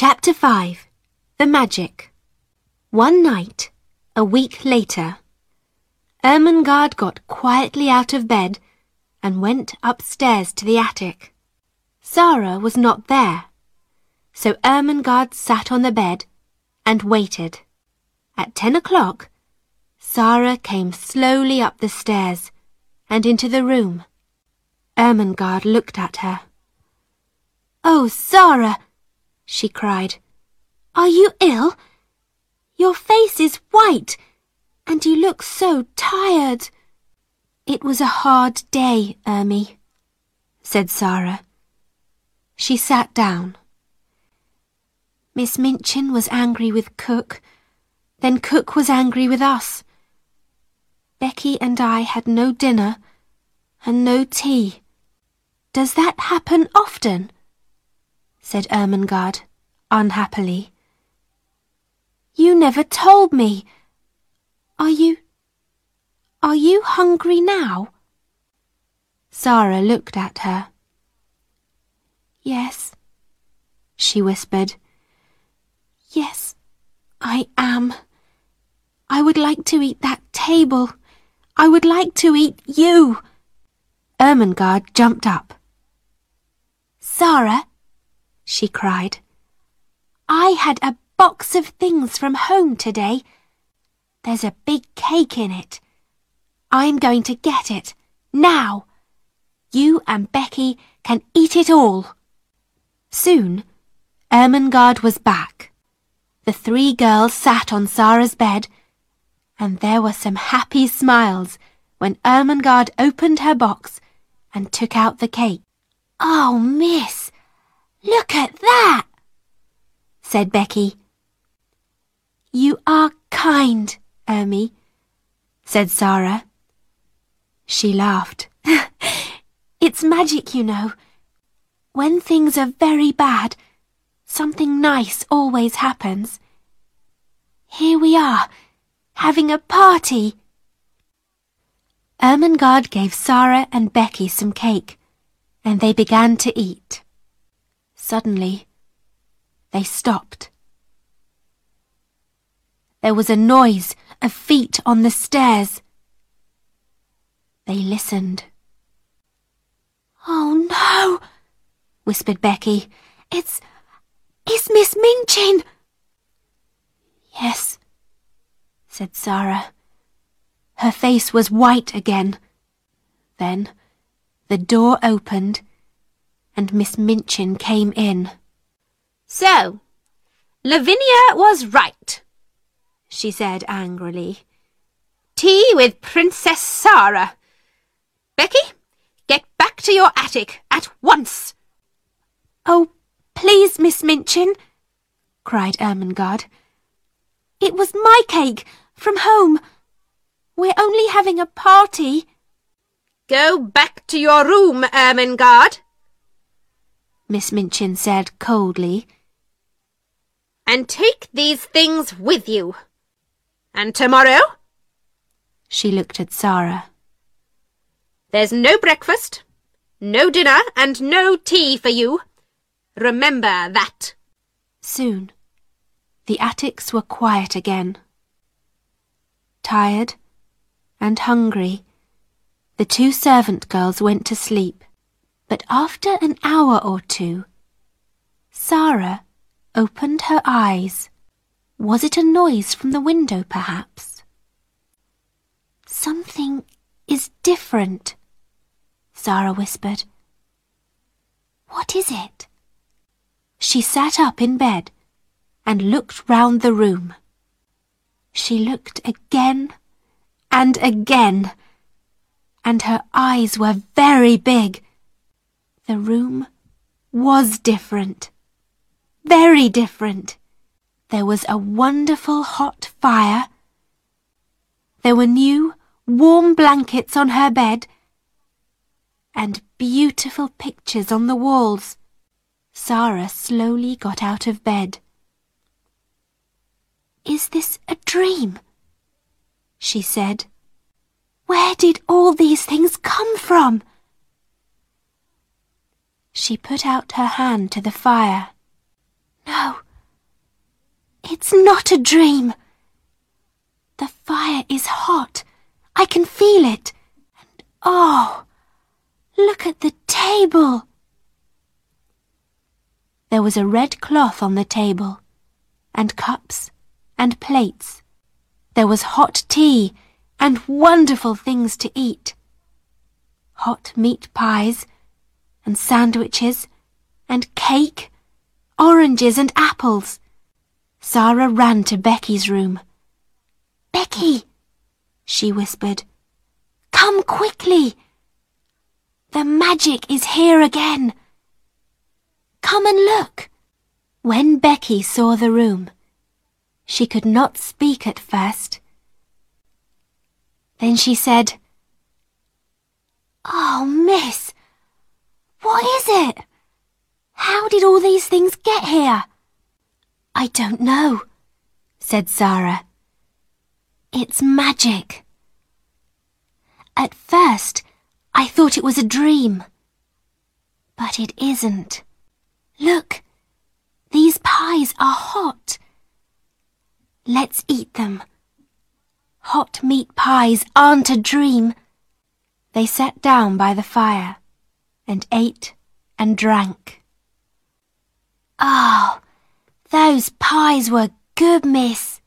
Chapter 5 The Magic One night, a week later, Ermengarde got quietly out of bed and went upstairs to the attic. Sara was not there, so Ermengarde sat on the bed and waited. At ten o'clock, Sara came slowly up the stairs and into the room. Ermengarde looked at her. Oh, Sara, she cried, are you ill? Your face is white, and you look so tired. It was a hard day, Ermie, said Sara. She sat down. Miss Minchin was angry with Cook. Then Cook was angry with us. Becky and I had no dinner and no tea. Does that happen often? Said Ermengarde, unhappily. You never told me. Are you... are you hungry now? Sara looked at her. Yes, she whispered. Yes, I am. I would like to eat that table. I would like to eat you. Ermengarde jumped up. Sara, she cried. I had a box of things from home today. There's a big cake in it. I'm going to get it, now. You and Becky can eat it all. Soon, Ermengarde was back. The three girls sat on Sara's bed, and there were some happy smiles when Ermengarde opened her box and took out the cake. Oh, miss, look at that, said Becky. You are kind, Ermie, said Sara. She laughed. it's magic, you know. When things are very bad, something nice always happens. Here we are, having a party. Ermengarde gave Sara and Becky some cake, and they began to eat. Suddenly, they stopped. There was a noise of feet on the stairs. They listened. Oh no, whispered Becky. It's it's Miss Minchin. Yes, said Sara. Her face was white again. Then the door opened and Miss Minchin came in. So, Lavinia was right, she said angrily. Tea with Princess Sara. Becky, get back to your attic at once. Oh, Please, Miss Minchin, cried Ermengarde. It was my cake, from home. We're only having a party. Go back to your room, Ermengarde, Miss Minchin said coldly. And take these things with you. And tomorrow? She looked at Sara. There's no breakfast, no dinner, and no tea for you. Remember that. Soon, the attics were quiet again. Tired and hungry, the two servant girls went to sleep. But after an hour or two, Sara opened her eyes. Was it a noise from the window, perhaps? Something is different, Sara whispered. What is it? She sat up in bed and looked round the room. She looked again and again, and her eyes were very big. The room was different, very different. There was a wonderful hot fire. There were new, warm blankets on her bed, and beautiful pictures on the walls. Sara slowly got out of bed. Is this a dream? She said. Where did all these things come from? She put out her hand to the fire. No, It's not a dream. The fire is hot. I can feel it. And oh, look at the table. There was a red cloth on the table, and cups and plates. There was hot tea and wonderful things to eat. Hot meat pies and sandwiches and cake, oranges and apples. Sara ran to Becky's room. Becky, she whispered, come quickly. The magic is here again. Come and look. When Becky saw the room, she could not speak at first. Then she said, Oh, miss, what is it? How did all these things get here? I don't know, said Sara. It's magic. At first, I thought it was a dream. But it isn't. Look, these pies are hot. Let's eat them. Hot meat pies aren't a dream. They sat down by the fire and ate and drank. Oh, those pies were good, miss,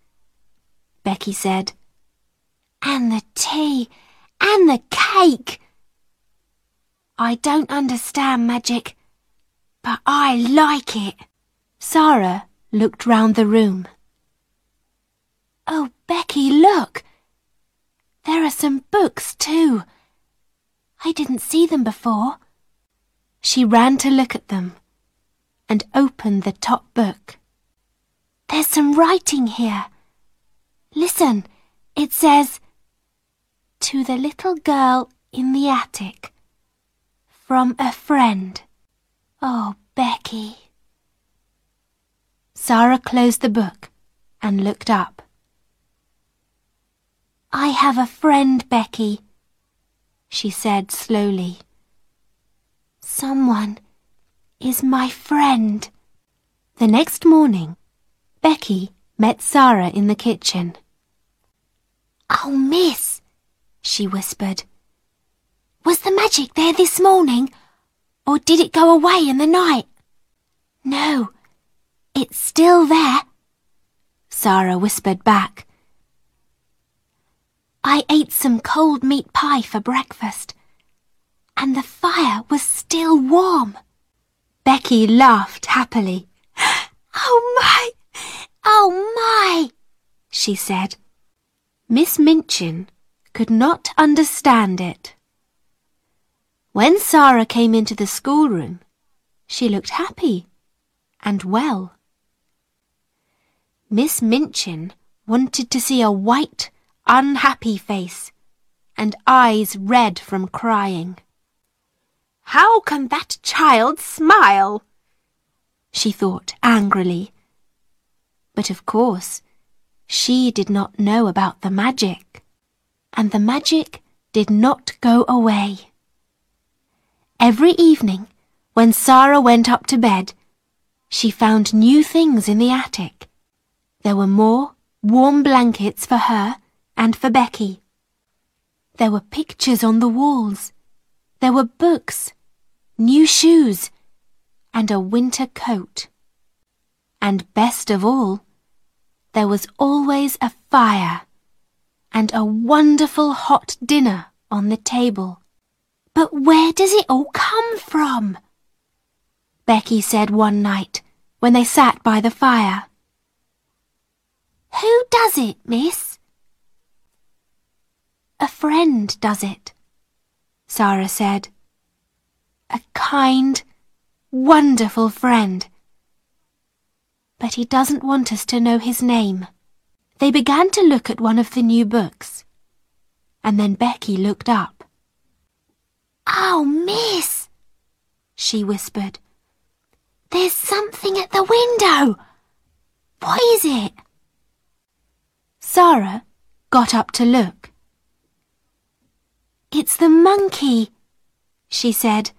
Becky said. And the tea and the cake. I don't understand magic, but I like it. Sara looked round the room. Oh, Becky, look! There are some books, too. I didn't see them before. She ran to look at them and opened the top book. There's some writing here. Listen, it says, To the little girl in the attic. From a friend. Oh, Becky. Sara closed the book and looked up. I have a friend, Becky, she said slowly. Someone is my friend. The next morning, Becky met Sara in the kitchen. Oh, miss, she whispered. Was the magic there this morning, or did it go away in the night? No, it's still there, Sara whispered back. I ate some cold meat pie for breakfast, and the fire was still warm. Becky laughed happily. Oh my! Oh my! she said. Miss Minchin could not understand it. When Sara came into the schoolroom, she looked happy and well. Miss Minchin wanted to see a white, unhappy face and eyes red from crying. How can that child smile? She thought angrily. But of course, she did not know about the magic, and the magic did not go away. Every evening, when Sara went up to bed, she found new things in the attic. There were more warm blankets for her and for Becky. There were pictures on the walls. There were books, new shoes, and a winter coat. And best of all, there was always a fire and a wonderful hot dinner on the table. But where does it all come from? Becky said one night when they sat by the fire. Who does it, miss? A friend does it, Sara said. A kind, wonderful friend but he doesn't want us to know his name. They began to look at one of the new books. And then Becky looked up. Oh, miss, she whispered. There's something at the window. What is it? Sara got up to look. It's the monkey, she said.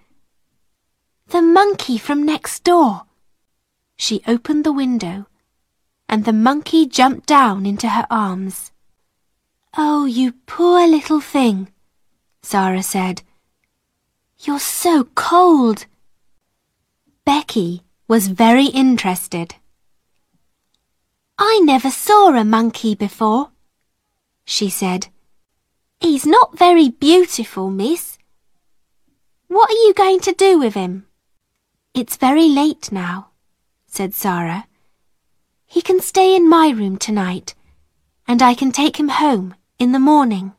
The monkey from next door. She opened the window and the monkey jumped down into her arms. Oh, you poor little thing, Sara said. You're so cold. Becky was very interested. I never saw a monkey before, she said. He's not very beautiful, miss. What are you going to do with him? It's very late now, said Sara. He can stay in my room tonight, and I can take him home in the morning.